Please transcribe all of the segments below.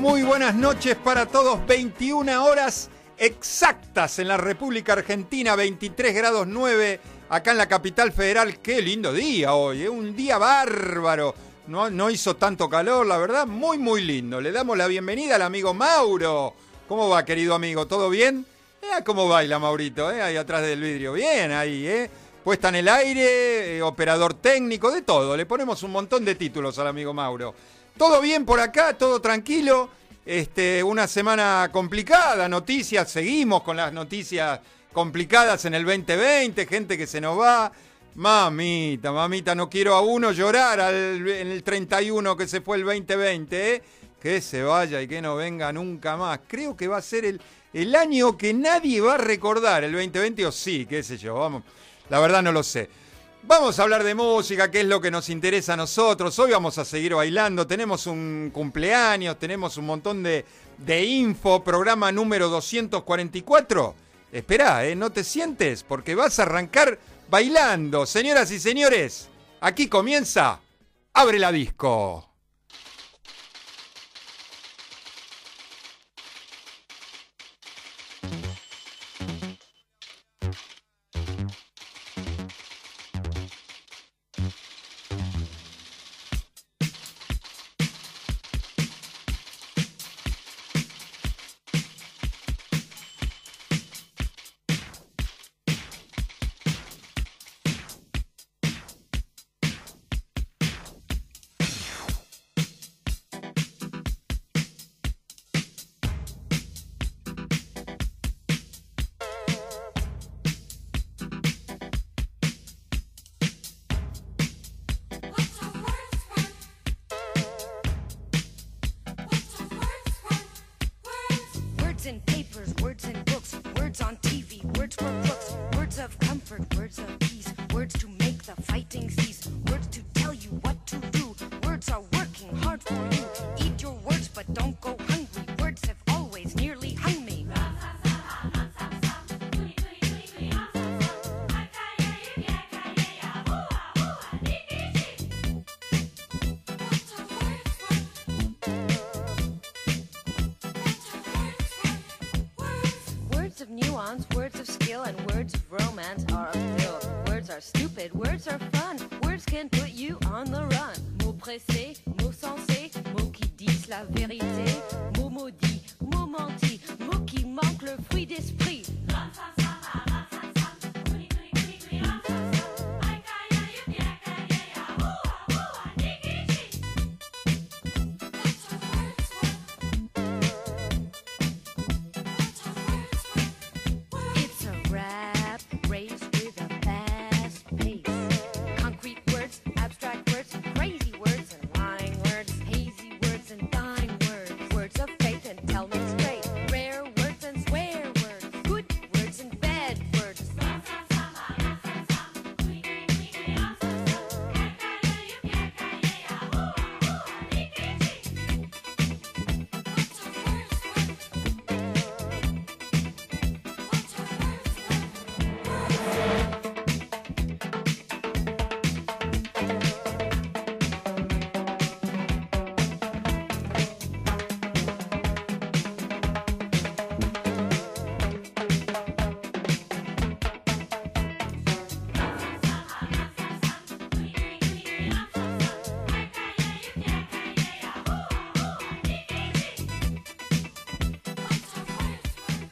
Muy buenas noches para todos. 21 horas exactas en la República Argentina, 23 grados 9 acá en la capital federal. Qué lindo día hoy, ¿eh? un día bárbaro. No, no hizo tanto calor, la verdad, muy, muy lindo. Le damos la bienvenida al amigo Mauro. ¿Cómo va, querido amigo? ¿Todo bien? Eh, ¿Cómo baila Maurito? Eh? Ahí atrás del vidrio. Bien, ahí, ¿eh? Puesta en el aire, operador técnico, de todo. Le ponemos un montón de títulos al amigo Mauro. Todo bien por acá, todo tranquilo. Este, una semana complicada, noticias, seguimos con las noticias complicadas en el 2020, gente que se nos va. Mamita, mamita, no quiero a uno llorar al, en el 31 que se fue el 2020, ¿eh? Que se vaya y que no venga nunca más. Creo que va a ser el, el año que nadie va a recordar, el 2020, o sí, qué sé yo, vamos. La verdad no lo sé. Vamos a hablar de música, que es lo que nos interesa a nosotros. Hoy vamos a seguir bailando. Tenemos un cumpleaños, tenemos un montón de, info. Programa número 244. Espera, ¿eh? no te sientes porque vas a arrancar bailando. Señoras y señores, aquí comienza. Abre la disco.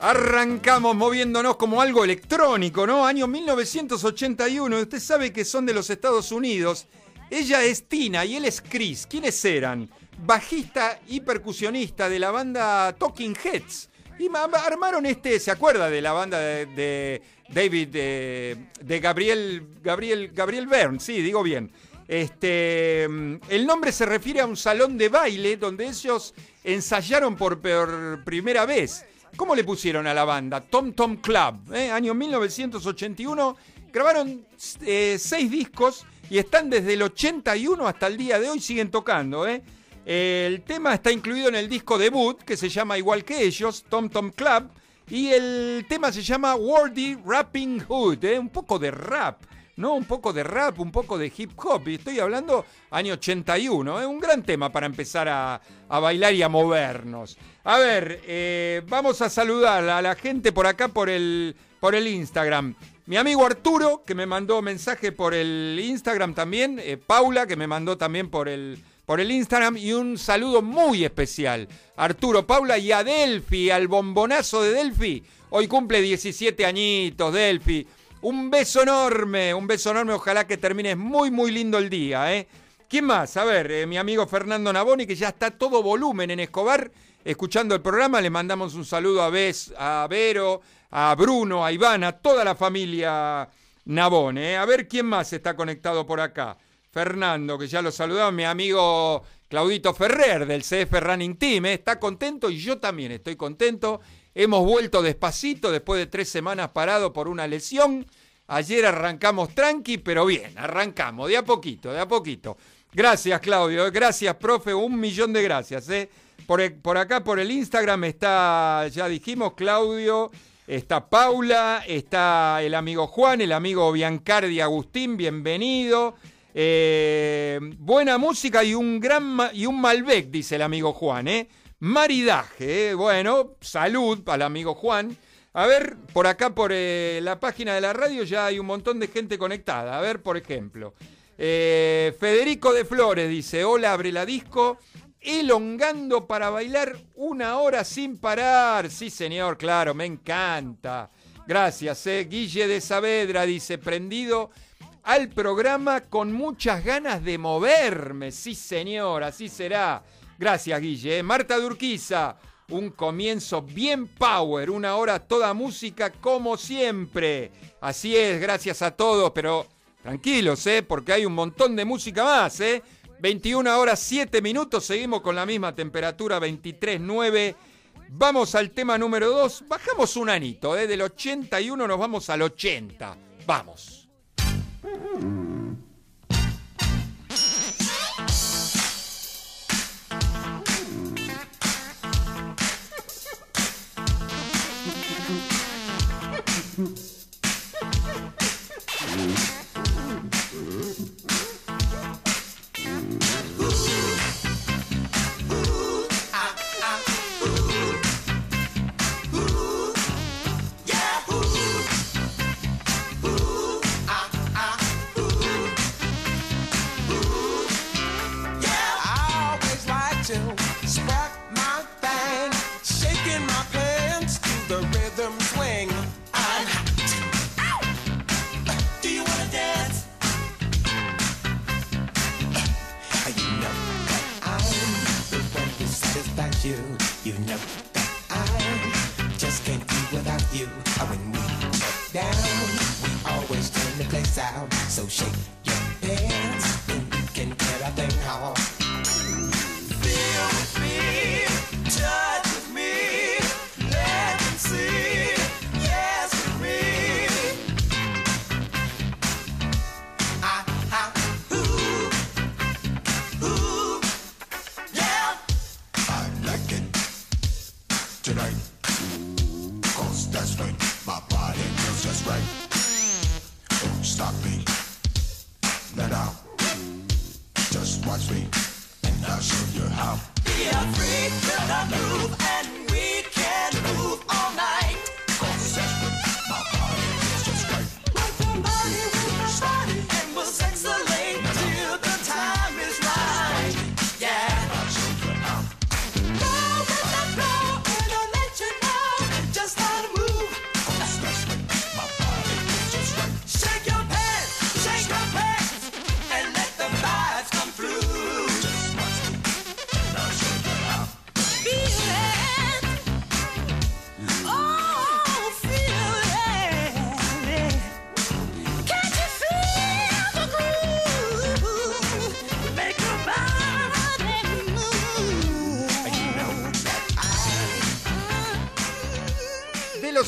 Arrancamos moviéndonos como algo electrónico, ¿no? Año 1981, usted sabe que son de los Estados Unidos. Ella es Tina y él es Chris. ¿Quiénes eran? Bajista y percusionista de la banda Talking Heads. Y ma- armaron este, ¿se acuerda de la banda de, David, de, Gabriel, Gabriel, Gabriel Byrne? Sí, digo bien. Este, mm, el nombre se refiere a un salón de baile donde ellos ensayaron por primera vez. ¿Cómo le pusieron a la banda? Tom Tom Club, ¿eh? año 1981. Grabaron eh, seis discos y están desde el 81 hasta el día de hoy, siguen tocando. ¿eh? El tema está incluido en el disco debut, que se llama igual que ellos, Tom Tom Club. Y el tema se llama Wordy Rapping Hood, ¿eh? un poco de rap. ¿no? Un poco de rap, un poco de hip hop. Y estoy hablando año 81, es un gran tema para empezar a, a bailar y a movernos. A ver, eh, vamos a saludar a la gente por acá por el, por el Instagram. Mi amigo Arturo, que me mandó mensaje por el Instagram también. eh, Paula, que me mandó también por el, por el Instagram. Y un saludo muy especial. Arturo, Paula y a Delphi, al bombonazo de Delphi. Hoy cumple 17 añitos, Delphi. Un beso enorme, un beso enorme. Ojalá que termines muy, muy lindo el día, ¿eh? ¿Quién más? A ver, mi amigo Fernando Naboni, que ya está todo volumen en Escobar, escuchando el programa. Le mandamos un saludo a, Bes, a Vero, a Bruno, a Iván, a toda la familia Nabone. ¿eh? A ver quién más está conectado por acá. Fernando, que ya lo saludaba, mi amigo Claudito Ferrer del CF Running Team. ¿eh? Está contento y yo también estoy contento. Hemos vuelto despacito después de tres semanas parado por una lesión. Ayer arrancamos tranqui, pero bien, arrancamos de a poquito, de a poquito. Gracias, Claudio. Gracias, profe. Un millón de gracias. ¿eh? Por, e- por acá, por el Instagram, está, ya dijimos, Claudio. Está Paula, está el amigo Juan, el amigo Biancardi Agustín, bienvenido. Eh, buena música y un gran y un Malbec, dice el amigo Juan, ¿eh? Maridaje, ¿eh? bueno, salud el amigo Juan. A ver, por acá por eh, la página de la radio ya hay un montón de gente conectada. A ver, por ejemplo, Federico de Flores dice, hola, abre la disco, elongando para bailar una hora sin parar. Sí, señor, claro, me encanta. Gracias, eh. Guille de Saavedra dice, prendido al programa con muchas ganas de moverme. Sí, señor, así será. Gracias, Guille. eh. Marta Durquiza, un comienzo bien power, una hora toda música como siempre. Así es, gracias a todos, pero tranquilos, ¿eh? porque hay un montón de música más. ¿eh? 21 horas 7 minutos, seguimos con la misma temperatura, 23.9. Vamos al tema número 2. Bajamos un anito, ¿eh? del 81 nos vamos al 80. Vamos.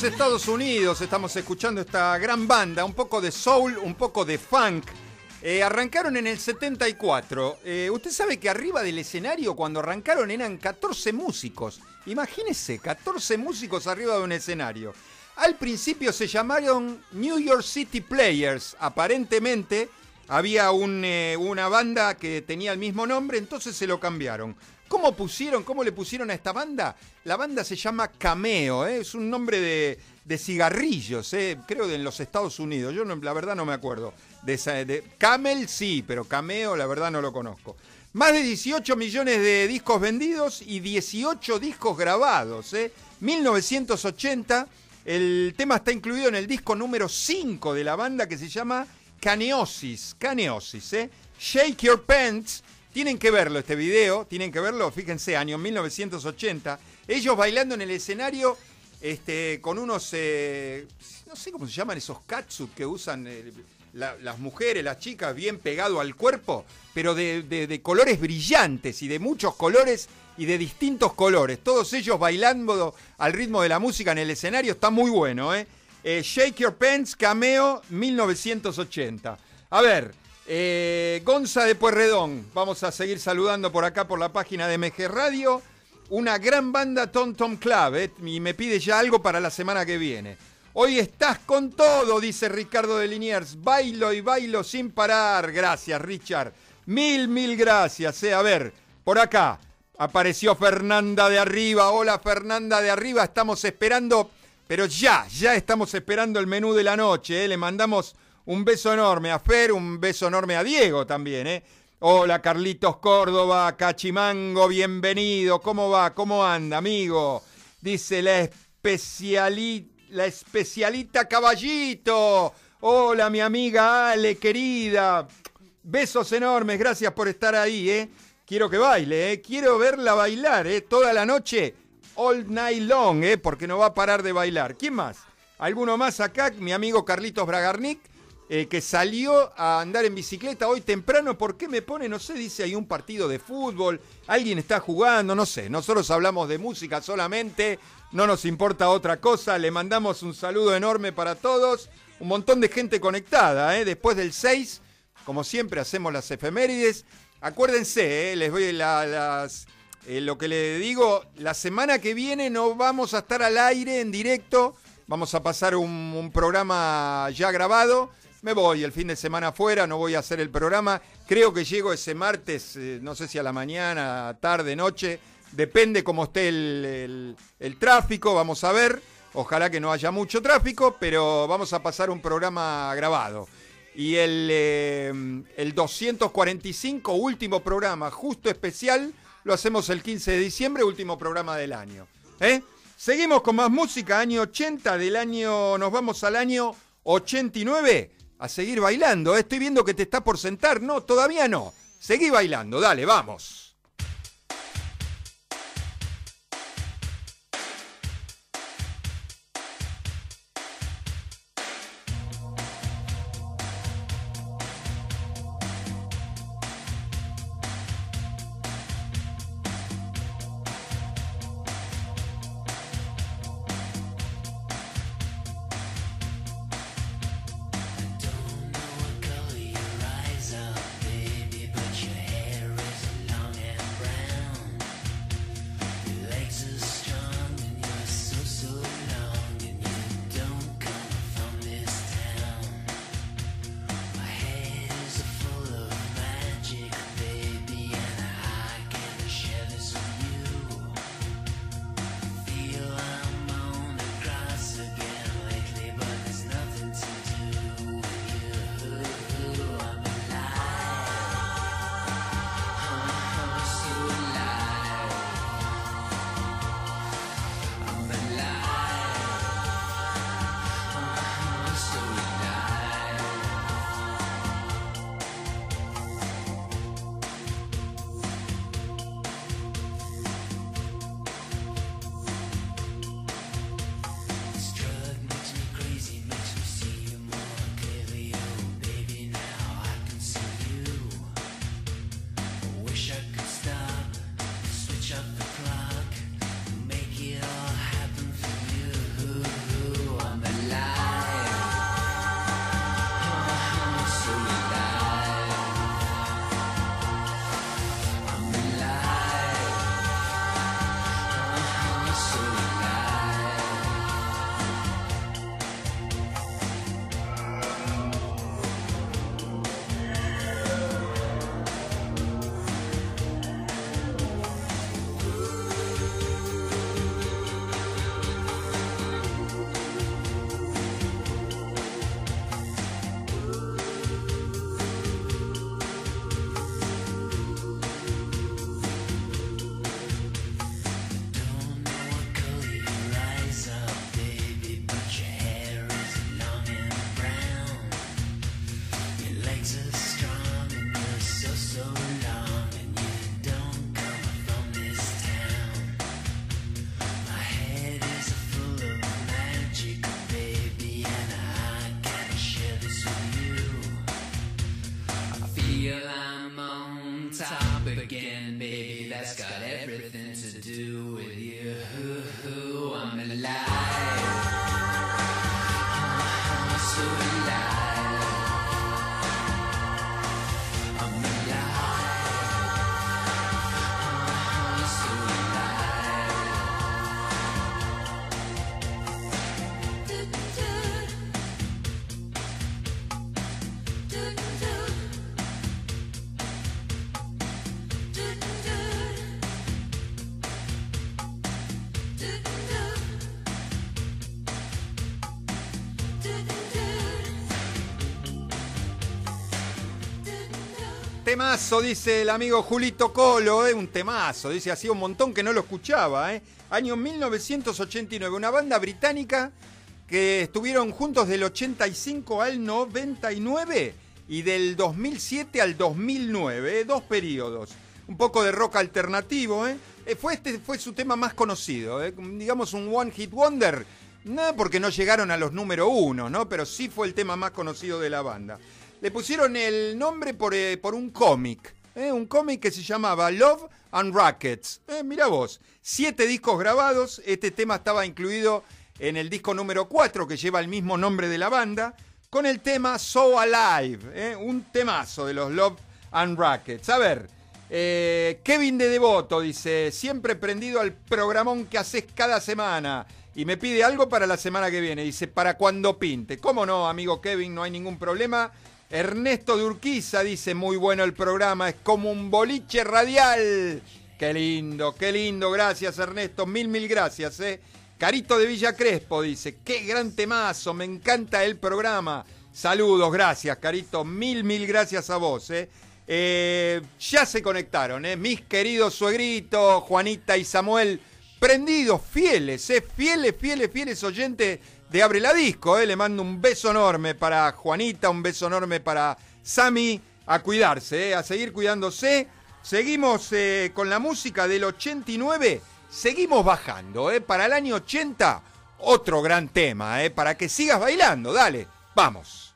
los Estados Unidos estamos escuchando esta gran banda, un poco de soul, un poco de funk. Eh, arrancaron en el 74. Eh, usted sabe que arriba del escenario cuando arrancaron eran 14 músicos. Imagínese, 14 músicos arriba de un escenario. Al principio se llamaron New York City Players, aparentemente había eh, una banda que tenía el mismo nombre, entonces se lo cambiaron. ¿Cómo pusieron, cómo le pusieron a esta banda? La banda se llama Cameo, ¿eh? es un nombre de, cigarrillos, ¿eh? creo de en los Estados Unidos. Yo la verdad no me acuerdo. Camel sí, pero Cameo la verdad no lo conozco. Más de 18 millones de discos vendidos y 18 discos grabados. ¿eh? 1980, el tema está incluido en el disco número 5 de la banda que se llama Caneosis. Caneosis, ¿eh? Shake Your Pants. Tienen que verlo este video, tienen que verlo, fíjense, año 1980. Ellos bailando en el escenario este, con unos, eh, no sé cómo se llaman esos catsuit que usan eh, la- las mujeres, las chicas, bien pegado al cuerpo, pero de colores brillantes y de muchos colores y de distintos colores. Todos ellos bailando al ritmo de la música en el escenario, está muy bueno, ¿eh? Eh, Shake Your Pants, Cameo, 1980. A ver, eh, Gonza de Puerredón, vamos a seguir saludando por acá por la página de MG Radio. Una gran banda Tom Tom Club, eh, y me pide ya algo para la semana que viene. Hoy estás con todo, dice Ricardo de Liniers. Bailo y bailo sin parar. Gracias, Richard. Mil, mil gracias. eh. A ver, por acá apareció Fernanda de Arriba. Hola, Fernanda de Arriba. Estamos esperando, pero ya, ya estamos esperando el menú de la noche. eh. Le mandamos un beso enorme a Fer, un beso enorme a Diego también. eh. Hola, Carlitos Córdoba, Cachimango, bienvenido. ¿Cómo va? ¿Cómo anda, amigo? Dice la especialita, la especialita Caballito. Hola, mi amiga Ale, querida. Besos enormes, gracias por estar ahí, ¿eh? Quiero que baile, ¿eh? Quiero verla bailar, ¿eh? Toda la noche, all night long, ¿eh? Porque no va a parar de bailar. ¿Quién más? ¿Alguno más acá? Mi amigo Carlitos Bragarnik, eh, que salió a andar en bicicleta hoy temprano. ¿Por qué me pone? No sé, dice, hay un partido de fútbol, alguien está jugando, no sé. Nosotros hablamos de música solamente, no nos importa otra cosa. Le mandamos un saludo enorme para todos. Un montón de gente conectada, ¿eh? Después del 6, como siempre, hacemos las efemérides. Acuérdense, ¿eh? les voy la- eh, lo que le digo, la semana que viene no vamos a estar al aire en directo, vamos a pasar un programa ya grabado. Me voy el fin de semana afuera, no voy a hacer el programa. Creo que llego ese martes, eh, no sé si a la mañana, tarde, noche, depende cómo esté el, tráfico, vamos a ver. Ojalá que no haya mucho tráfico, pero vamos a pasar un programa grabado. Y el, eh, el 245, último programa, justo especial, lo hacemos el 15 de diciembre, último programa del año. ¿eh? Seguimos con más música, año 80, del año, nos vamos al año 89, a seguir bailando. ¿eh? Estoy viendo que te está por sentar, no, todavía no. Seguí bailando, dale, vamos. Temazo, dice el amigo Julito Colo, eh, un temazo, dice, hacía un montón que no lo escuchaba, eh. Año 1989, una banda británica que estuvieron juntos del 85 al 99 y del 2007 al 2009, eh, dos periodos. Un poco de rock alternativo, ¿eh? Eh, Fue, este fue su tema más conocido, eh, digamos un One Hit Wonder, no porque no llegaron a los número uno, ¿no? Pero sí fue el tema más conocido de la banda. Le pusieron el nombre por, eh, por un cómic, ¿eh? un cómic que se llamaba Love and Rackets. Eh, mira vos, siete discos grabados, este tema estaba incluido en el disco número 4 que lleva el mismo nombre de la banda, con el tema So Alive, ¿eh? un temazo de los Love and Rackets. A ver, Kevin de Devoto dice, siempre prendido al programón que haces cada semana. Y me pide algo para la semana que viene. Dice, para cuando pinte. ¿Cómo no, amigo Kevin? No hay ningún problema. Ernesto de Urquiza dice, muy bueno el programa, es como un boliche radial. Qué lindo, qué lindo. Gracias, Ernesto. Mil, mil gracias, eh. Carito de Villa Crespo dice, qué gran temazo, me encanta el programa. Saludos, gracias, Carito. Mil, mil gracias a vos, eh. Eh, ya se conectaron, ¿eh? mis queridos suegritos, Juanita y Samuel, prendidos, fieles, ¿eh? fieles, fieles, fieles oyentes de Abre la Disco. ¿eh? Le mando un beso enorme para Juanita, un beso enorme para Sami, a cuidarse, ¿eh? a seguir cuidándose. Seguimos eh, con la música del 89, seguimos bajando. ¿eh? Para el año 80, otro gran tema, ¿eh? para que sigas bailando, dale, vamos.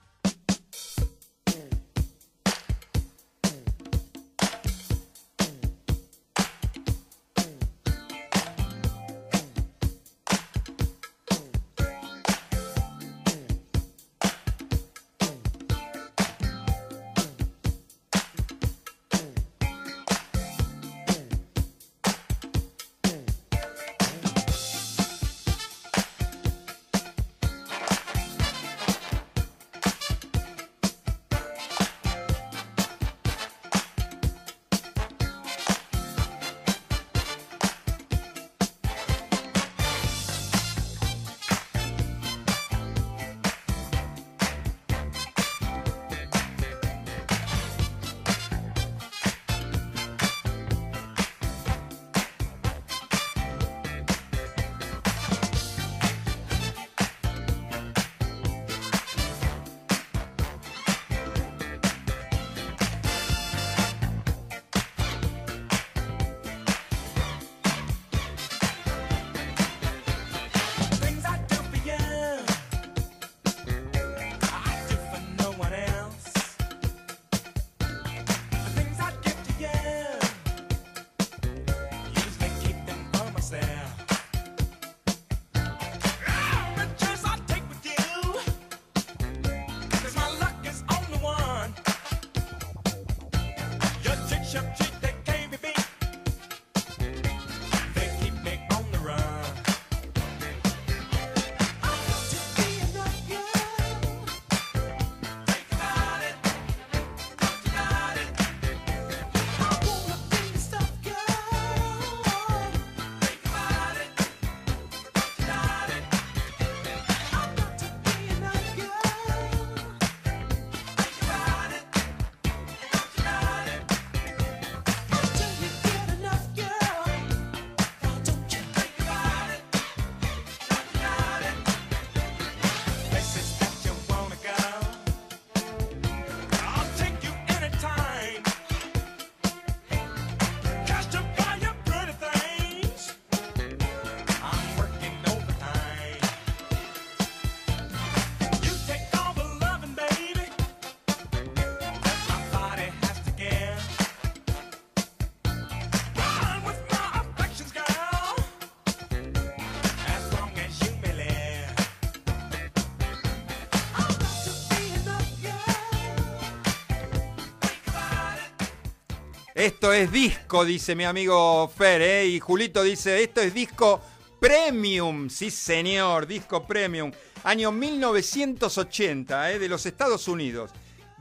Esto es disco, dice mi amigo Fer, ¿eh? Y Julito dice, esto es disco premium. Sí, señor, disco premium. Año 1980, ¿eh? De los Estados Unidos.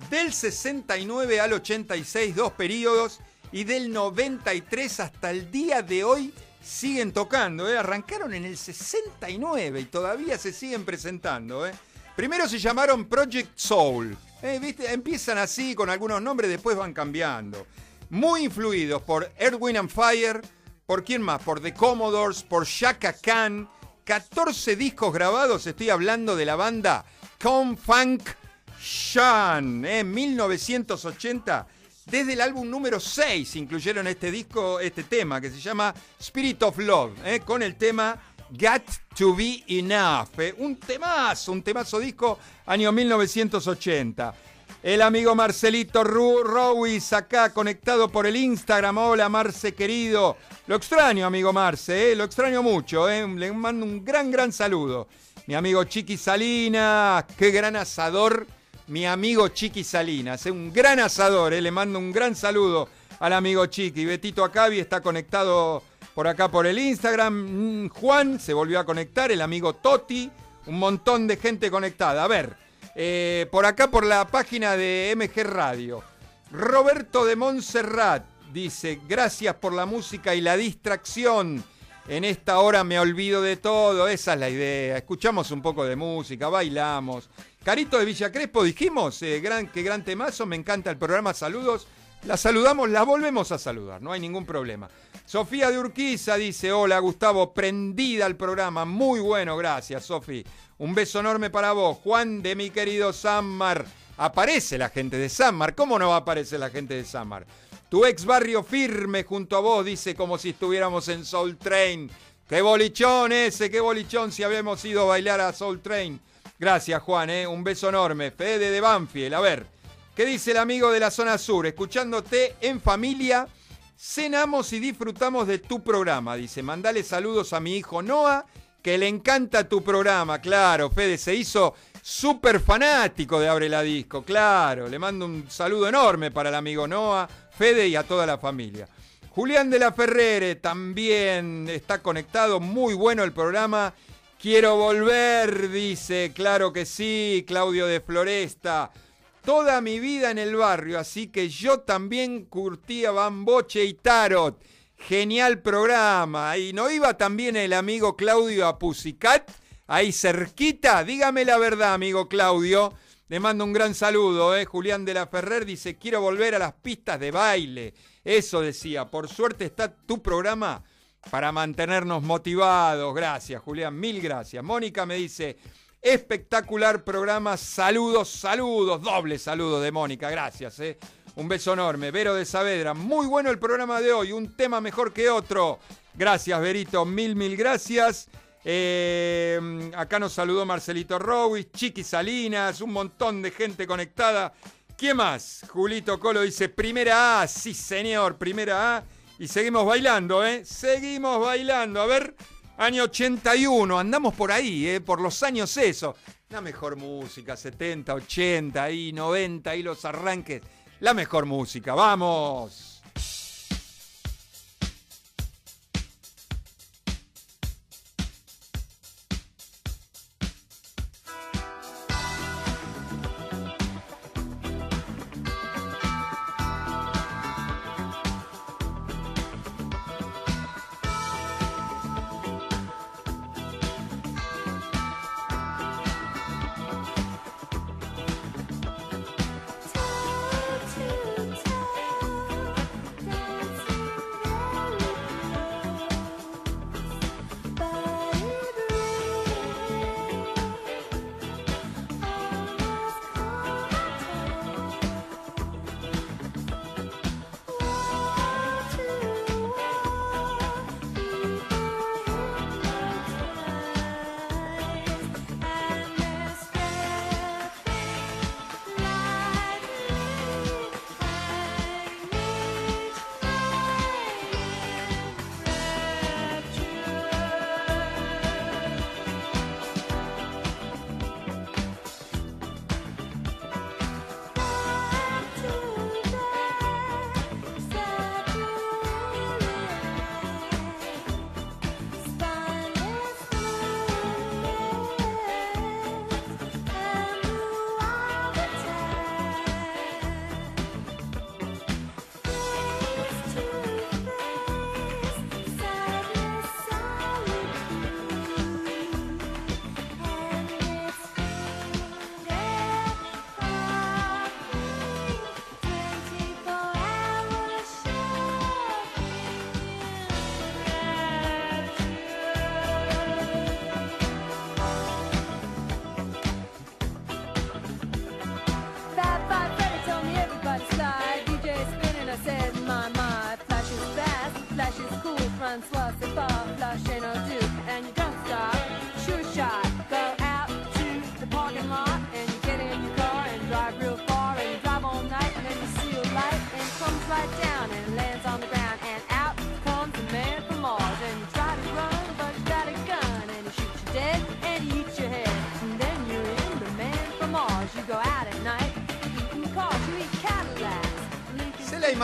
Del 69 al 86, dos periodos. Y del 93 hasta el día de hoy siguen tocando. ¿eh? Arrancaron en el 69 y todavía se siguen presentando. Primero se llamaron Project Soul. ¿Viste? Empiezan así con algunos nombres, después van cambiando. Muy influidos por Erwin and Fire, por quién más, por The Commodores, por Shaka Khan. 14 discos grabados, estoy hablando de la banda Con Funk Shan, en 1980. Desde el álbum número 6 incluyeron este disco, este tema que se llama Spirit of Love, ¿eh? con el tema Got to Be Enough. ¿eh? Un temazo, un temazo disco, año 1980. El amigo Marcelito Ru Rowis acá conectado por el Instagram. Hola Marce querido. Lo extraño, amigo Marce, ¿eh? lo extraño mucho. ¿eh? Le mando un gran, gran saludo. Mi amigo Chiqui Salinas, qué gran asador mi amigo Chiqui Salinas. Es un gran asador, eh. le mando un gran saludo al amigo Chiqui. Betito Acabi está conectado por acá por el Instagram. Mm, Juan se volvió a conectar, el amigo Toti, un montón de gente conectada. A ver, eh, por acá por la página de MG Radio. Roberto de Montserrat dice, gracias por la música y la distracción. En esta hora me olvido de todo, esa es la idea. Escuchamos un poco de música, bailamos. Carito de Villa Crespo, dijimos, eh, gran, qué gran temazo, me encanta el programa, saludos. La saludamos, la volvemos a saludar, no hay ningún problema. Sofía de Urquiza dice, hola Gustavo, prendida al programa, muy bueno, gracias Sofi. Un beso enorme para vos. Juan de mi querido Sammar. Aparece la gente de Sammar, ¿cómo no va a aparecer la gente de Sammar? Tu ex barrio firme junto a vos, dice como si estuviéramos en Soul Train. ¡Qué bolichón ese! ¡Qué bolichón si habíamos ido a bailar a Soul Train! Gracias, Juan, ¿eh? un beso enorme. Fede de Banfield, a ver, ¿qué dice el amigo de la zona sur? Escuchándote en familia, cenamos y disfrutamos de tu programa. Dice, mandale saludos a mi hijo Noah, que le encanta tu programa. Claro, Fede se hizo súper fanático de Abre la Disco, claro. Le mando un saludo enorme para el amigo Noah, Fede y a toda la familia. Julián de la Ferrere también está conectado, muy bueno el programa. Quiero volver, dice, claro que sí, Claudio de Floresta. Toda mi vida en el barrio, así que yo también curtía bamboche y tarot. Genial programa. ¿Y no iba también el amigo Claudio a? Ahí cerquita. Dígame la verdad, amigo Claudio. Le mando un gran saludo, ¿eh? Julián de la Ferrer dice, quiero volver a las pistas de baile. Eso decía, por suerte está tu programa para mantenernos motivados. Gracias, Julián, mil gracias. Mónica me dice, espectacular programa, saludos, saludos, doble saludo de Mónica, gracias. ¿eh? Un beso enorme. Vero de Saavedra, muy bueno el programa de hoy, un tema mejor que otro. Gracias, Verito, mil, mil gracias. Eh, acá nos saludó Marcelito Rowis, Chiqui Salinas, un montón de gente conectada. ¿Quién más? Julito Colo dice, primera A, sí señor, primera A. Y seguimos bailando, ¿eh? Seguimos bailando. A ver, año 81, andamos por ahí, ¿eh? Por los años eso. La mejor música, 70, 80 y 90 y los arranques. La mejor música, vamos.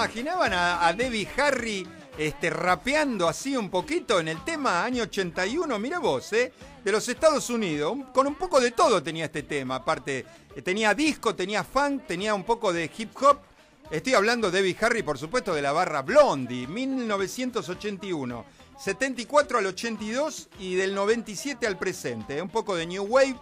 Imaginaban a, a Debbie Harry este, rapeando así un poquito en el tema año 81? Mira vos, ¿eh? De los Estados Unidos. Un- con un poco de todo tenía este tema. Aparte, eh, tenía disco, tenía funk, tenía un poco de hip hop. Estoy hablando de Debbie Harry, por supuesto, de la barra Blondie, 1981. 74 al 82 y del 97 al presente. ¿eh? Un poco de New Wave,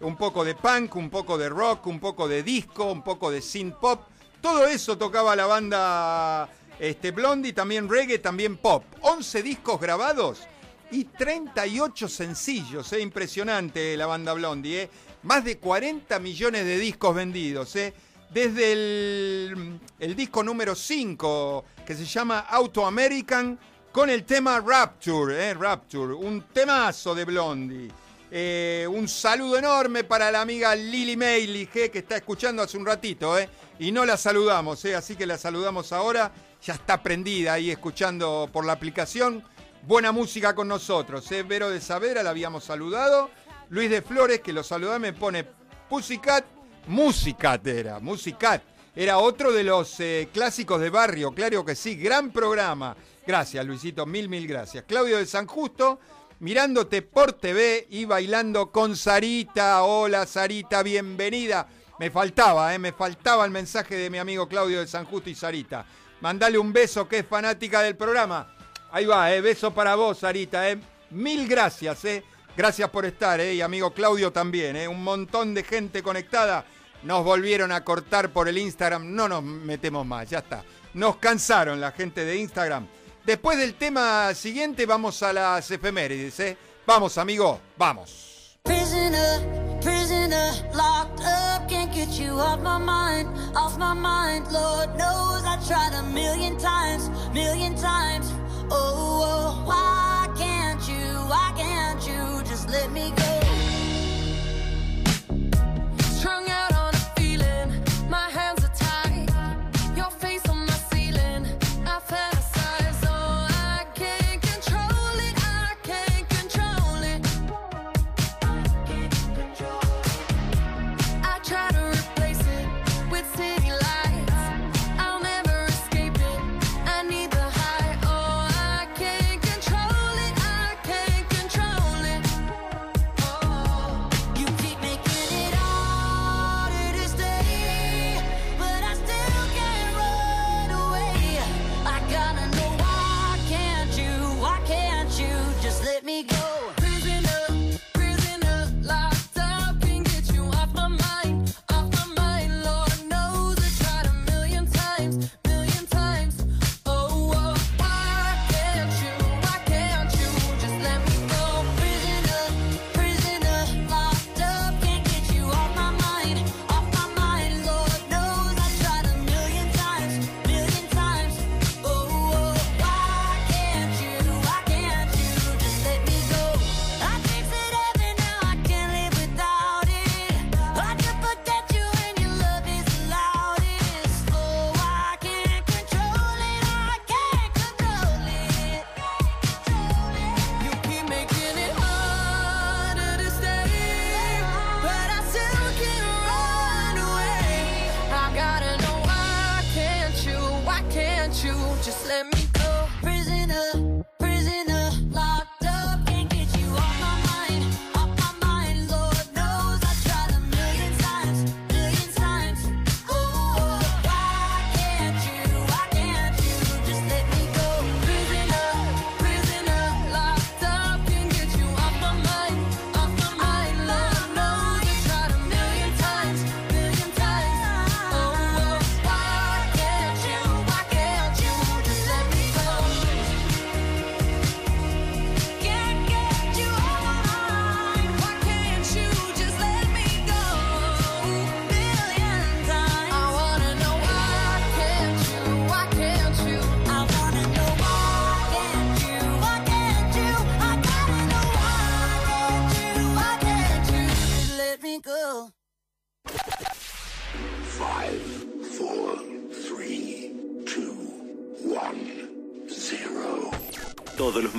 un poco de punk, un poco de rock, un poco de disco, un poco de synth pop. Todo eso tocaba la banda este, Blondie, también reggae, también pop. 11 discos grabados y 38 sencillos. ¿eh? Impresionante la banda Blondie. ¿eh? Más de 40 millones de discos vendidos. ¿eh? Desde el, disco número 5, que se llama Auto American, con el tema Rapture. ¿eh? Rapture, un temazo de Blondie. Eh, un saludo enorme para la amiga Lily Maylich, eh, que está escuchando hace un ratito, eh, y no la saludamos, eh, así que la saludamos ahora. Ya está prendida ahí escuchando por la aplicación. Buena música con nosotros. Eh. Vero de Savera la habíamos saludado. Luis de Flores, que lo saludaba, me pone Pussycat. Musicat era, Musicat. Era otro de los eh, clásicos de barrio, claro que sí. Gran programa. Gracias, Luisito, mil, mil gracias. Claudio de San Justo mirándote por TV y bailando con Sarita. Hola Sarita, bienvenida. Me faltaba, ¿eh? me faltaba el mensaje de mi amigo Claudio de San Justo y Sarita. Mandale un beso que es fanática del programa. Ahí va, ¿eh? beso para vos, Sarita. ¿eh? Mil gracias, ¿eh? gracias por estar. ¿eh? Y amigo Claudio también. ¿eh? Un montón de gente conectada. Nos volvieron a cortar por el Instagram. No nos metemos más, ya está. Nos cansaron la gente de Instagram. Después del tema siguiente vamos a las efemérides, ¿eh? Vamos, amigo, vamos. Prisoner, prisoner, locked up, can't get you off my mind, off my mind. Lord knows I tried a million times, million times. Oh, oh, why can't you, why can't you just let me go?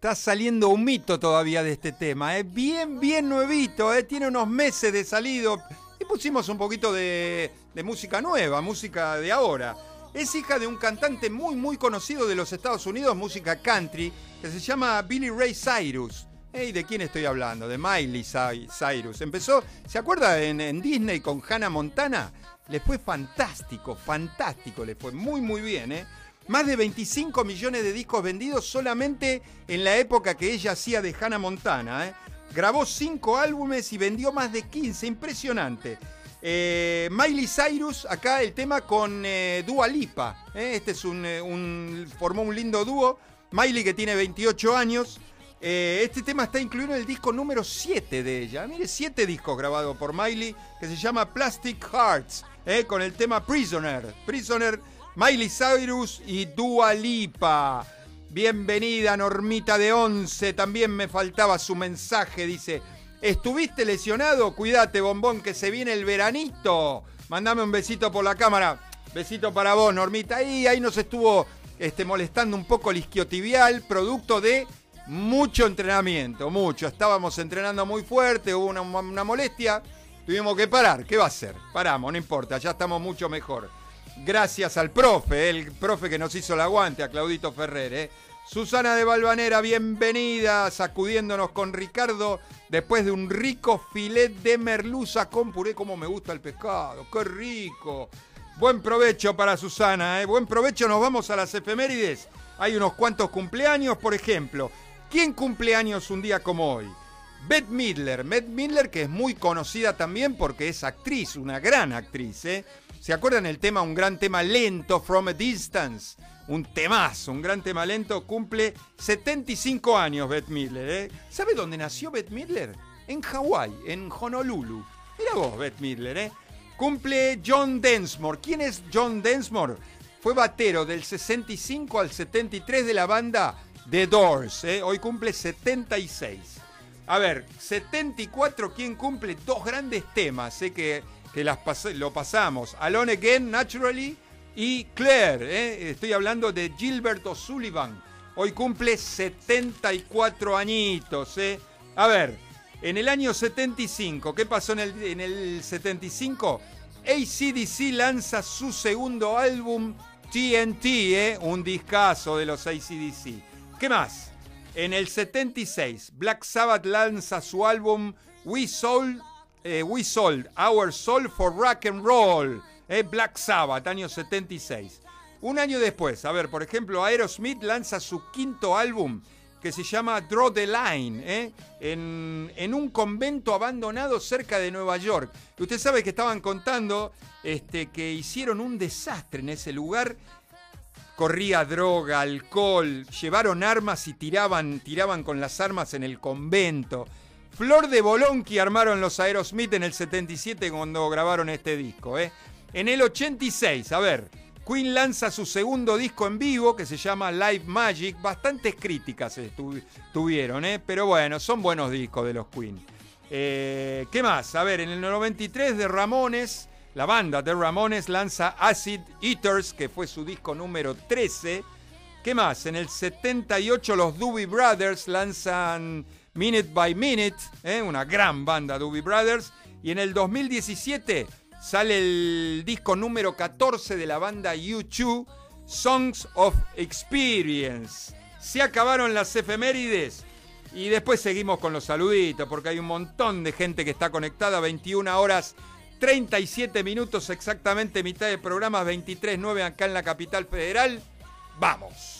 Está saliendo un mito todavía de este tema, ¿eh? bien, bien nuevito, ¿eh? tiene unos meses de salido. Y pusimos un poquito de, música nueva, música de ahora. Es hija de un cantante muy, muy conocido de los Estados Unidos, música country, que se llama Billy Ray Cyrus. ¿Y de quién estoy hablando? De Miley Cy- Cyrus. Empezó, ¿se acuerda en, en Disney con Hannah Montana? Le fue fantástico, fantástico, le fue muy, muy bien, ¿eh? Más de 25 millones de discos vendidos solamente en la época que ella hacía de Hannah Montana. ¿eh? Grabó 5 álbumes y vendió más de 15, impresionante. Eh, Miley Cyrus, acá el tema con eh, Dua Lipa. ¿eh? Este es un, formó un lindo dúo. Miley que tiene 28 años. Este tema está incluido en el disco número 7 de ella. Mire, 7 discos grabados por Miley que se llama Plastic Hearts, con el tema Prisoner. Prisoner, Miley Cyrus y Dua Lipa. Bienvenida, Normita de 11. También me faltaba su mensaje. Dice: ¿Estuviste lesionado? Cuídate, bombón, que se viene el veranito. Mandame un besito por la cámara. Besito para vos, Normita. Ahí, ahí nos estuvo este, molestando un poco el isquiotibial, producto de mucho entrenamiento, mucho. Estábamos entrenando muy fuerte, hubo una, una molestia, tuvimos que parar. ¿Qué va a hacer? Paramos, no importa, ya estamos mucho mejor. Gracias al profe, el profe que nos hizo el aguante, a Claudito Ferrer. ¿eh? Susana de Balvanera, bienvenida, sacudiéndonos con Ricardo después de un rico filet de merluza con puré. Como me gusta el pescado, qué rico. Buen provecho para Susana, ¿eh? buen provecho. Nos vamos a las efemérides. Hay unos cuantos cumpleaños, por ejemplo. ¿Quién cumpleaños un día como hoy? Beth Midler. Beth Midler, que es muy conocida también porque es actriz, una gran actriz. ¿eh? ¿Se acuerdan el tema, un gran tema lento, From a Distance? Un temazo, un gran tema lento. Cumple 75 años Beth Midler. ¿eh? ¿Sabe dónde nació Beth Midler? En Hawái, en Honolulu. Mira vos, Beth Midler, ¿eh? Cumple John Densmore. ¿Quién es John Densmore? Fue batero del 65 al 73 de la banda The Doors. ¿eh? Hoy cumple 76. A ver, 74, ¿quién cumple? Dos grandes temas, sé que, que las lo pasamos. Alone Again, Naturally, y Claire. ¿eh? Estoy hablando de Gilbert O'Sullivan. Hoy cumple 74 añitos. ¿eh? A ver, en el año 75, ¿qué pasó en el, en el 75? ACDC lanza su segundo álbum TNT, ¿eh? un discazo de los ACDC. ¿Qué más? En el 76, Black Sabbath lanza su álbum We Sold, eh, We Sold Our Soul for Rock and Roll. eh, Black Sabbath, año 76. Un año después, a ver, por ejemplo, Aerosmith lanza su quinto álbum que se llama Draw the Line, eh, en, en un convento abandonado cerca de Nueva York. Usted sabe que estaban contando este, que hicieron un desastre en ese lugar corría droga, alcohol, llevaron armas y tiraban, tiraban con las armas en el convento. Flor de Bolonqui armaron los Aerosmith en el 77 cuando grabaron este disco. ¿eh? En el 86, a ver, Queen lanza su segundo disco en vivo que se llama Live Magic. Bastantes críticas tuvieron, ¿eh? pero bueno, son buenos discos de los Queen. Eh, ¿Qué más? A ver, en el 93 de Ramones, la banda de Ramones lanza Acid Eaters, que fue su disco número 13. ¿Qué más? En el 78 los Doobie Brothers lanzan Minute by Minute, ¿eh? una gran banda Doobie Brothers. Y en el 2017 sale el disco número 14 de la banda U2, Songs of Experience. Se acabaron las efemérides. Y después seguimos con los saluditos, porque hay un montón de gente que está conectada. 21 horas 37 minutos exactamente, mitad del programa, 23.9 acá en la capital federal. Vamos.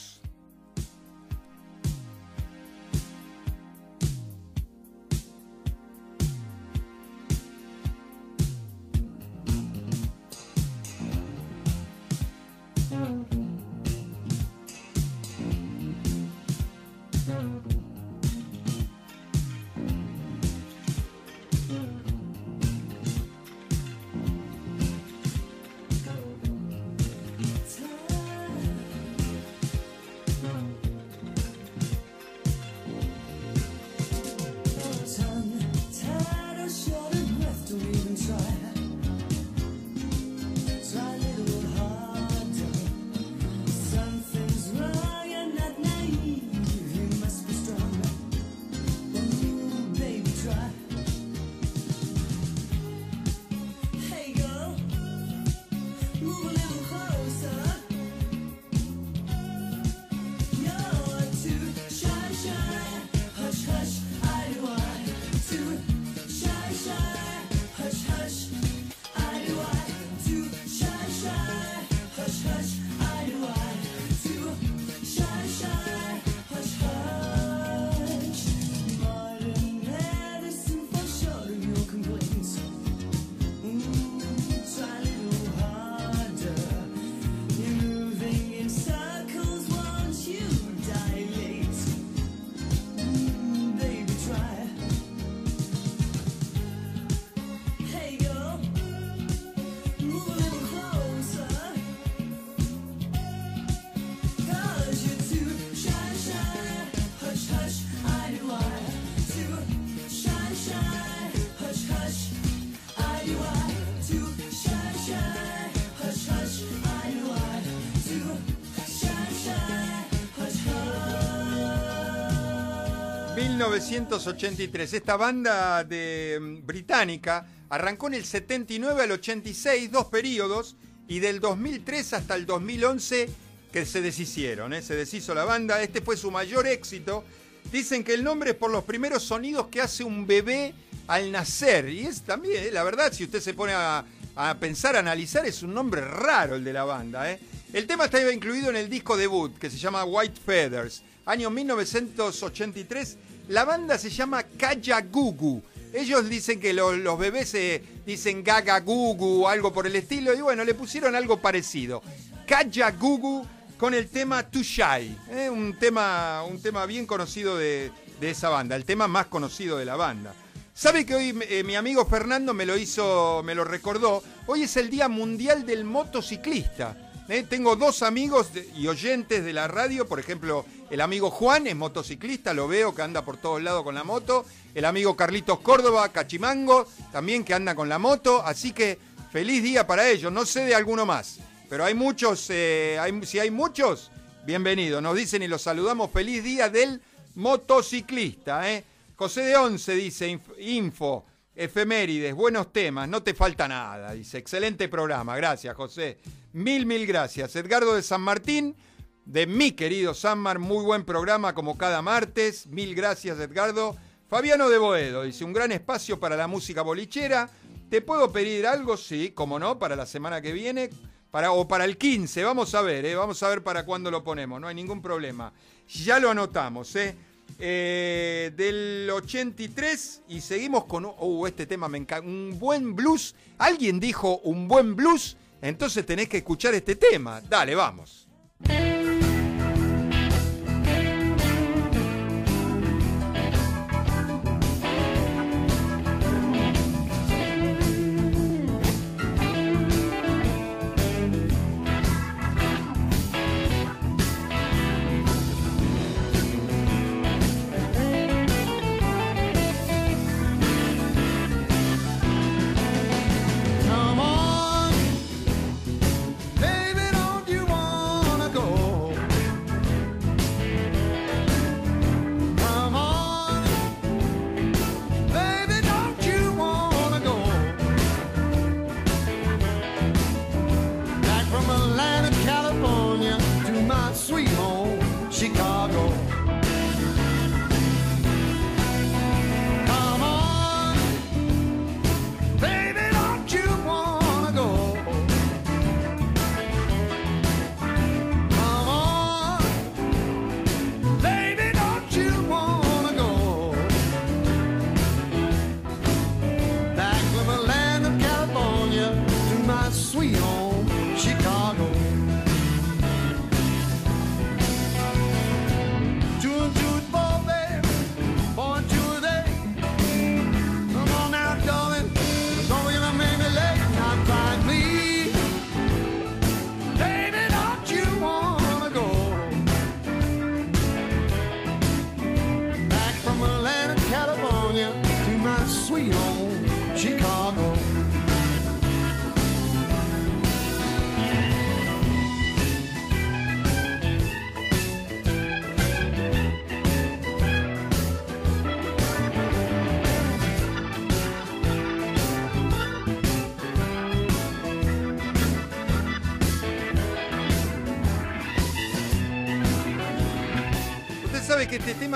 1983. Esta banda mm, británica arrancó en el 79 al 86, dos periodos, y del 2003 hasta el 2011 que se deshicieron. ¿eh? Se deshizo la banda. Este fue su mayor éxito. Dicen que el nombre es por los primeros sonidos que hace un bebé al nacer. Y es también, ¿eh? la verdad, si usted se pone a, pensar, a analizar, es un nombre raro el de la banda. ¿eh? El tema está incluido en el disco debut, que se llama White Feathers, año 1983. La banda se llama Kaya Gugu. Ellos dicen que lo- los bebés se dicen Gaga Gugu o algo por el estilo, y bueno, le pusieron algo parecido. Kaya Gugu con el tema Too Shy, ¿eh? un, tema, un tema bien conocido de, de esa banda, el tema más conocido de la banda. ¿Sabe que hoy eh, mi amigo Fernando me lo hizo, me lo recordó? Hoy es el Día Mundial del Motociclista. ¿Eh? Tengo dos amigos y oyentes de la radio, por ejemplo, el amigo Juan es motociclista, lo veo que anda por todos lados con la moto. El amigo Carlitos Córdoba, Cachimango, también que anda con la moto. Así que feliz día para ellos. No sé de alguno más, pero hay muchos, eh, hay- si hay muchos, bienvenidos. Nos dicen y los saludamos. Feliz día del motociclista. ¿eh? José de Once dice, inf- info, efemérides, buenos temas, no te falta nada. Dice, excelente programa, gracias José. Mil, mil gracias. Edgardo de San Martín, de mi querido Sanmar, muy buen programa como cada martes. Mil gracias Edgardo. Fabiano de Boedo dice, un gran espacio para la música bolichera. ¿Te puedo pedir algo? Sí, como no, para la semana que viene. Para, o para el 15, vamos a ver, ¿eh? vamos a ver para cuándo lo ponemos, no hay ningún problema. Ya lo anotamos, ¿eh? Eh, del 83 y seguimos con uh, este tema me encanta un buen blues. Alguien dijo un buen blues entonces tenés que escuchar este tema. Dale vamos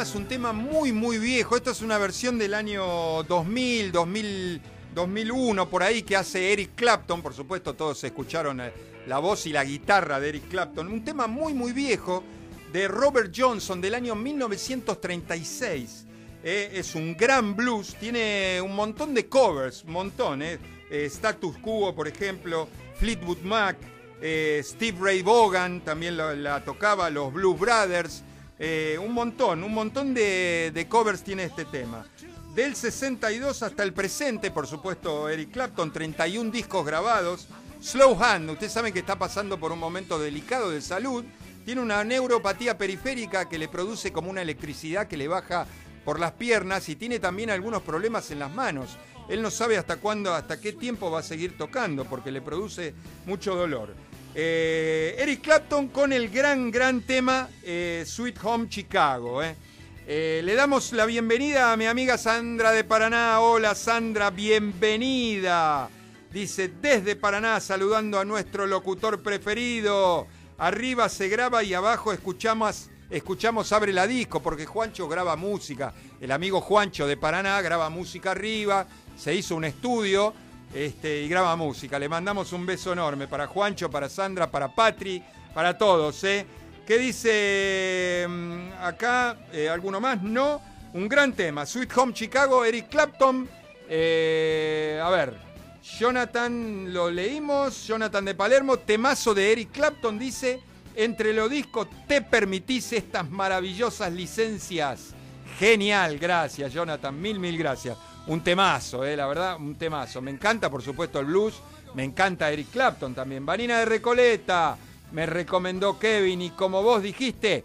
es un tema muy, muy viejo. Esto es una versión del año 2000, 2000, 2001, por ahí, que hace Eric Clapton. Por supuesto, todos escucharon eh, la voz y la guitarra de Eric Clapton. Un tema muy, muy viejo de Robert Johnson del año 1936. Eh, es un gran blues, tiene un montón de covers, un montón. eh. Status Quo, por ejemplo, Fleetwood Mac, Steve Ray Vaughan también la tocaba, los Blues Brothers. Eh, un montón, un montón de, de covers tiene este tema. Del 62 hasta el presente, por supuesto, Eric Clapton, 31 discos grabados. Slow Hand, ustedes saben que está pasando por un momento delicado de salud. Tiene una neuropatía periférica que le produce como una electricidad que le baja por las piernas y tiene también algunos problemas en las manos. Él no sabe hasta cuándo, hasta qué tiempo va a seguir tocando porque le produce mucho dolor. Eh, Eric Clapton con el gran, gran tema eh, Sweet Home Chicago. eh. Le damos la bienvenida a mi amiga Sandra de Paraná. Hola Sandra, bienvenida. Dice desde Paraná saludando a nuestro locutor preferido. Arriba se graba y abajo escuchamos, escuchamos Abre la Disco porque Juancho graba música. El amigo Juancho de Paraná graba música arriba. Se hizo un estudio este, y graba música. Le mandamos un beso enorme para Juancho, para Sandra, para Patri, para todos. ¿eh? ¿Qué dice mm, acá? Eh, ¿Alguno más? No. Un gran tema. Sweet Home Chicago, Eric Clapton. Eh, a ver, Jonathan, lo leímos. Jonathan de Palermo, temazo de Eric Clapton, dice. Entre los discos te permitís estas maravillosas licencias. Genial, gracias Jonathan, mil, mil gracias. Un temazo, eh, la verdad, un temazo. Me encanta, por supuesto, el blues. Me encanta Eric Clapton también. Vanina de Recoleta, me recomendó Kevin y como vos dijiste,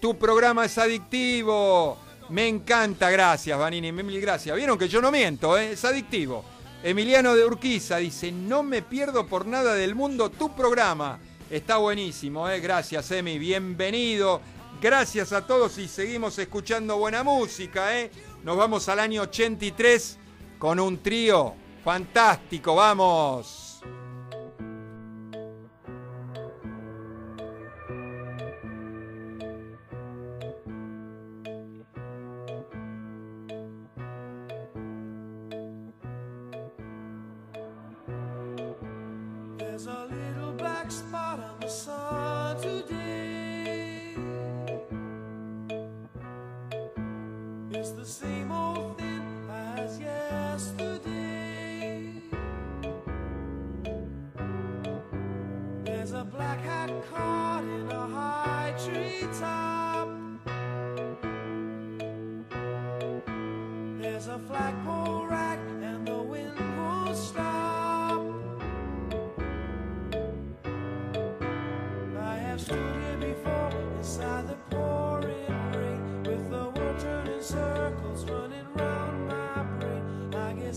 tu programa es adictivo. Me encanta, gracias Vanini, mil gracias. Vieron que yo no miento, ¿eh? es adictivo. Emiliano de Urquiza dice, no me pierdo por nada del mundo tu programa. Está buenísimo, ¿eh? gracias Emi, bienvenido. Gracias a todos y seguimos escuchando buena música. ¿eh? Nos vamos al año 83 con un trío fantástico, vamos. There's a little black spot on the sun today. It's the same old thing as yesterday. There's a black hat caught in a high tree top.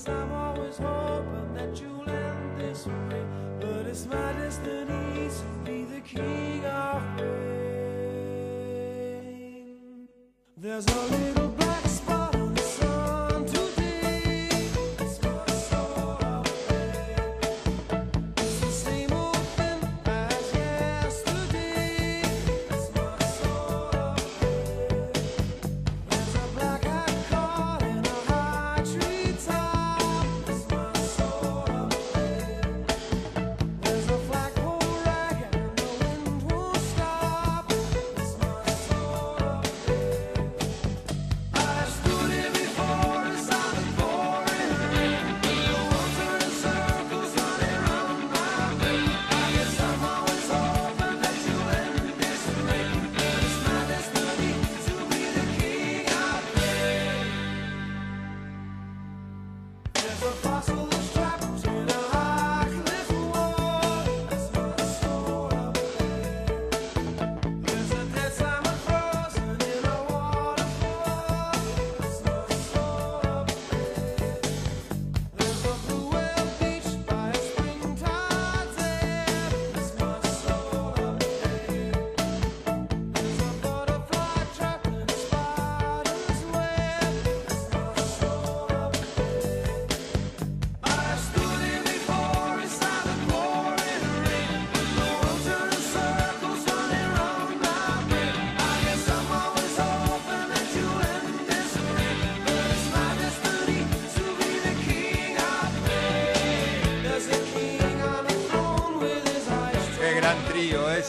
I'm always hoping that you'll end this way, but it's my destiny to be the king of rain. There's a little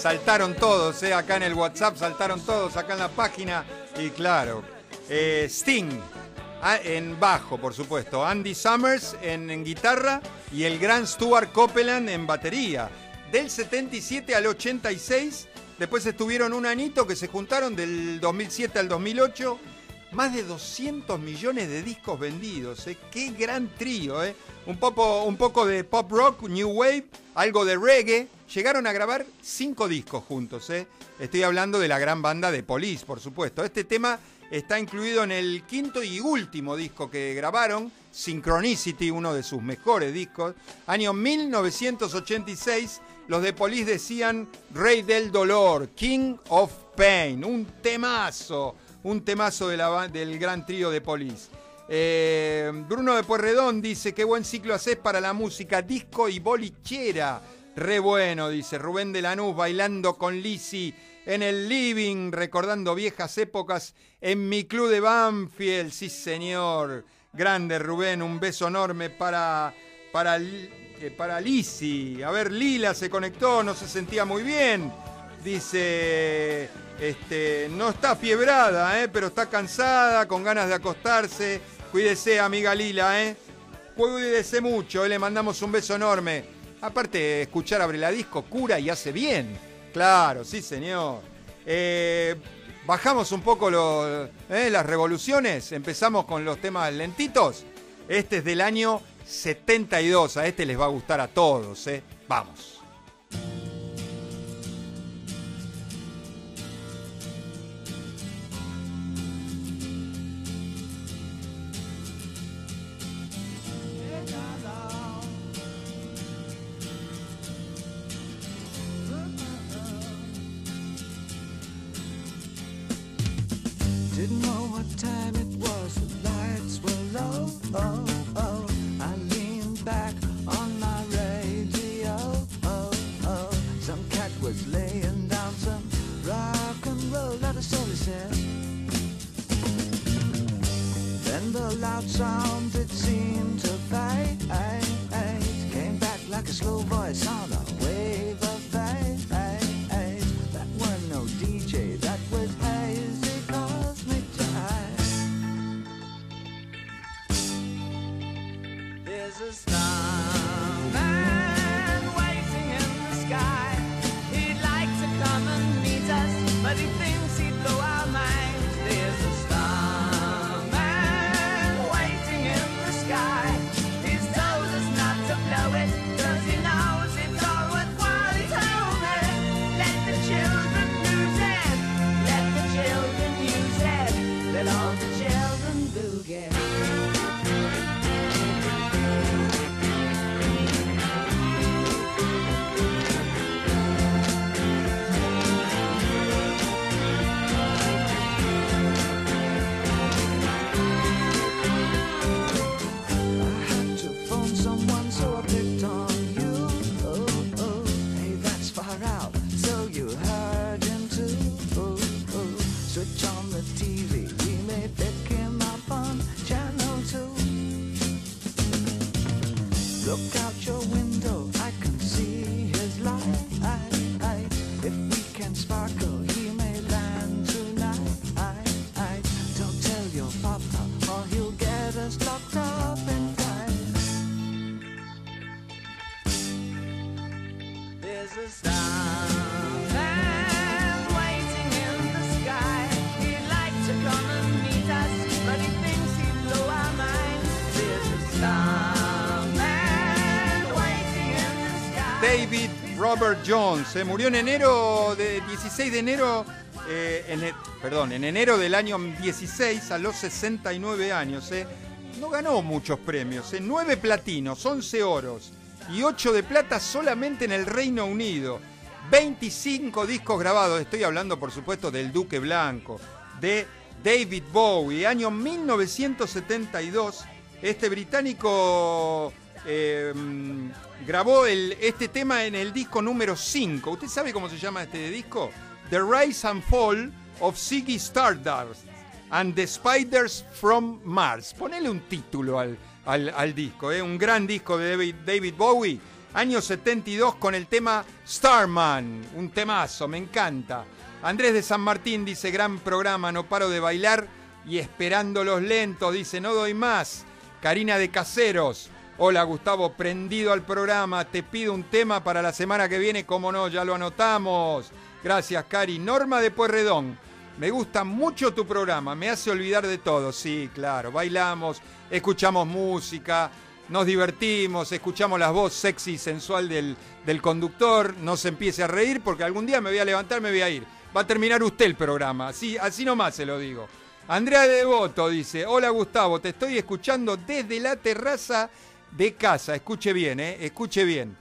saltaron todos, ¿eh? acá en el WhatsApp saltaron todos, acá en la página. Y claro, eh, Sting ah, en bajo, por supuesto, Andy Summers en, en guitarra y el gran Stuart Copeland en batería. Del 77 al 86, después estuvieron un anito que se juntaron del 2007 al 2008. Más de 200 millones de discos vendidos, ¿eh? Qué gran trío, ¿eh? Un poco, un poco de pop rock, new wave, algo de reggae. Llegaron a grabar cinco discos juntos, ¿eh? Estoy hablando de la gran banda de Police, por supuesto. Este tema está incluido en el quinto y último disco que grabaron, Synchronicity, uno de sus mejores discos. Año 1986, los de Police decían Rey del Dolor, King of Pain, un temazo un temazo del gran trío de Police. Eh, Bruno de Puerredón dice, qué buen ciclo haces para la música disco y bolichera. Re bueno, dice Rubén de Lanús, bailando con Lizzy en el living, recordando viejas épocas en mi club de Banfield. Sí, señor. Grande Rubén, un beso enorme para, para, eh, para Lizzy. A ver, Lila se conectó, no se sentía muy bien. Dice, este, no está fiebrada, ¿eh? pero está cansada, con ganas de acostarse. Cuídese, amiga Lila, ¿eh? Cuídese mucho, ¿eh? le mandamos un beso enorme. Aparte, escuchar Abre la Disco cura y hace bien. Claro, sí, señor. Eh, bajamos un poco ¿eh? las revoluciones, empezamos con los temas lentitos. Este es del año 72, a este les va a gustar a todos, ¿eh? Vamos. Jones. Se murió en enero, de 16 de enero, eh, en e- perdón, en enero del año 16 a los 69 años. eh. No ganó muchos premios, eh. 9 platinos, 11 oros y 8 de plata solamente en el Reino Unido. 25 discos grabados, estoy hablando por supuesto del Duque Blanco, de David Bowie, año 1972. Este británico mm, grabó el- este tema en el disco número 5. ¿Usted sabe cómo se llama este disco? The Rise and Fall of Ziggy Stardust and the Spiders from Mars. Ponele un título al, al- al disco, ¿eh? un gran disco de David, David Bowie. año 72 con el tema Starman, un temazo, me encanta. Andrés de San Martín dice, gran programa, no paro de bailar y esperando los lentos, dice, no doy más. Karina de Caseros, hola Gustavo, prendido al programa, te pido un tema para la semana que viene, como no, ya lo anotamos. Gracias, Cari. Norma de Puerredón, me gusta mucho tu programa, me hace olvidar de todo. Sí, claro, bailamos, escuchamos música, nos divertimos, escuchamos la voz sexy y sensual del, del conductor, no se empiece a reír porque algún día me voy a levantar, me voy a ir. Va a terminar usted el programa, así, así nomás se lo digo. Andrea de Devoto dice, hola Gustavo, te estoy escuchando desde la terraza de casa, escuche bien, eh, escuche bien.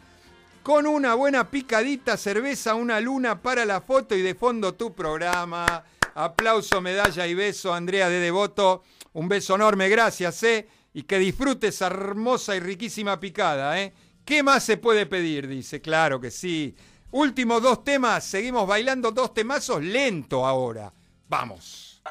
Con una buena picadita, cerveza, una luna para la foto y de fondo tu programa. Aplauso, medalla y beso, Andrea de Devoto. Un beso enorme, gracias, ¿eh? Y que disfrutes esa hermosa y riquísima picada, ¿eh? ¿Qué más se puede pedir? Dice, claro que sí. Últimos dos temas, seguimos bailando dos temazos lento ahora. Vamos.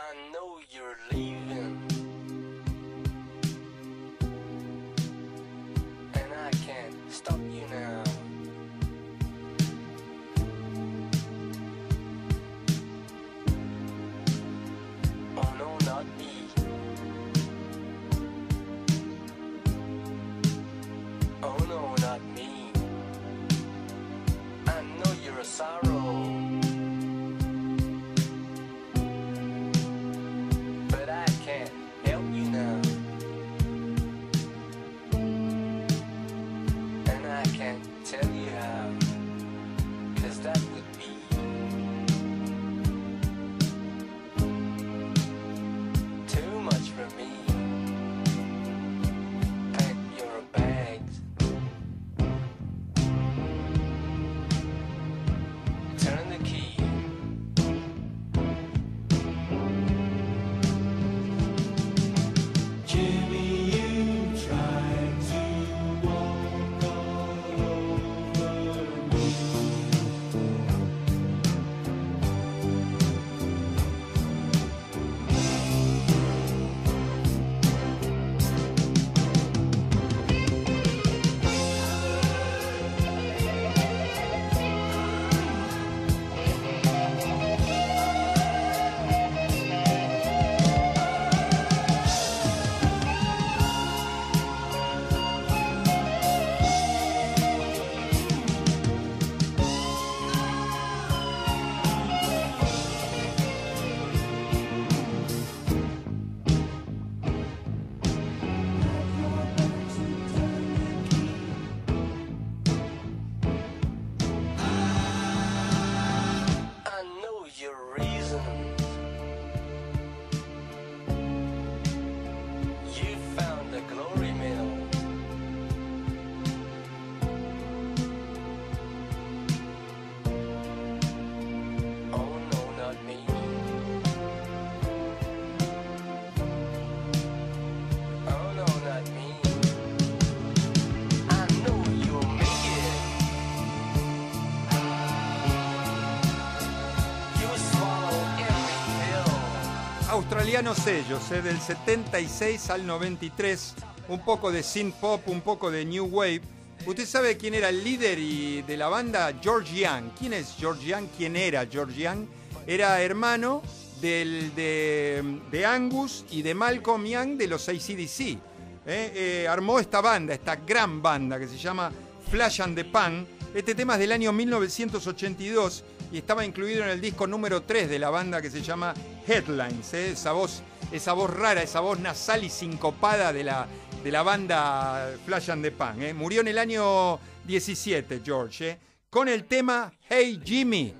Australianos ellos, eh, del 76 al 93, un poco de synth pop, un poco de new wave. ¿Usted sabe quién era el líder y de la banda? George Young. ¿Quién es George Young? ¿Quién era George Young? Era hermano del, de, de Angus y de Malcolm Young de los ACDC. Eh, eh, armó esta banda, esta gran banda que se llama Flash and the Pan. Este tema es del año 1982 y estaba incluido en el disco número 3 de la banda que se llama Headlines. ¿eh? Esa, voz, esa voz rara, esa voz nasal y sincopada de la, de la banda Flash and the Pan. ¿eh? Murió en el año 17, George, ¿eh? con el tema Hey Jimmy.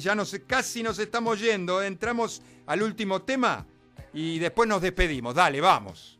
Ya nos, casi nos estamos yendo. Entramos al último tema y después nos despedimos. Dale, vamos.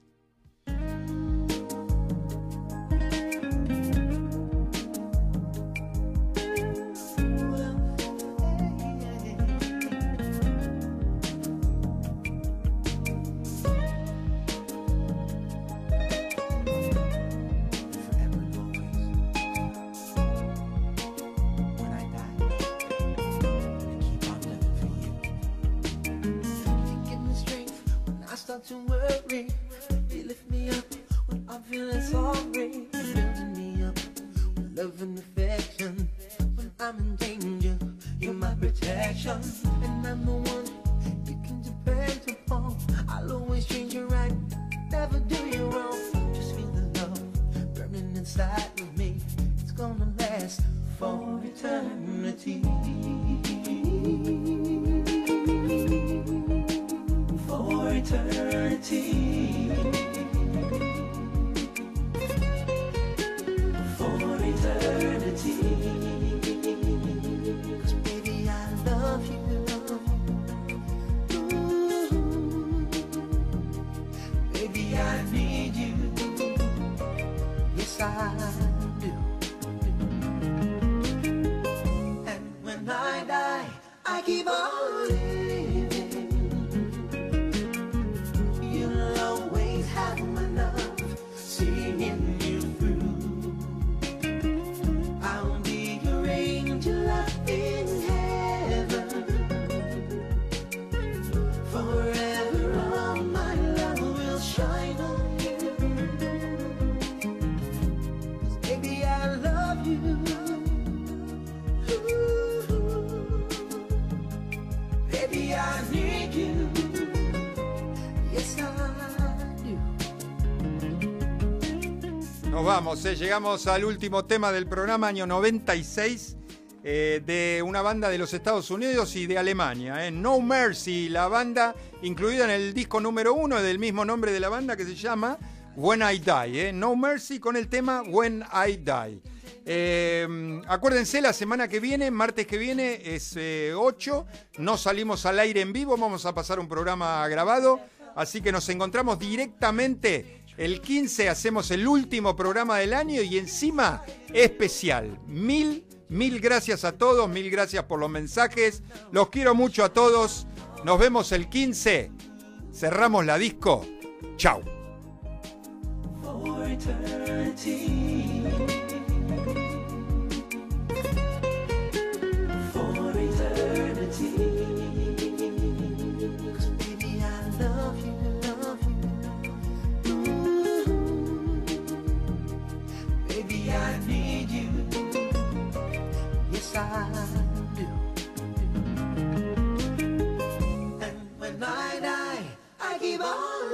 Vamos, eh, llegamos al último tema del programa, año 96, eh, de una banda de los Estados Unidos y de Alemania. eh, No Mercy, la banda incluida en el disco número uno del mismo nombre de la banda que se llama When I Die. No Mercy con el tema When I Die. Acuérdense, la semana que viene, martes que viene, es eh, 8. No salimos al aire en vivo, vamos a pasar un programa grabado. Así que nos encontramos directamente el 15, hacemos el último programa del año y encima especial. Mil, mil gracias a todos, mil gracias por los mensajes. Los quiero mucho a todos. Nos vemos el 15. Cerramos la disco. Chau. For eternity. For eternity. And when I die, I keep on.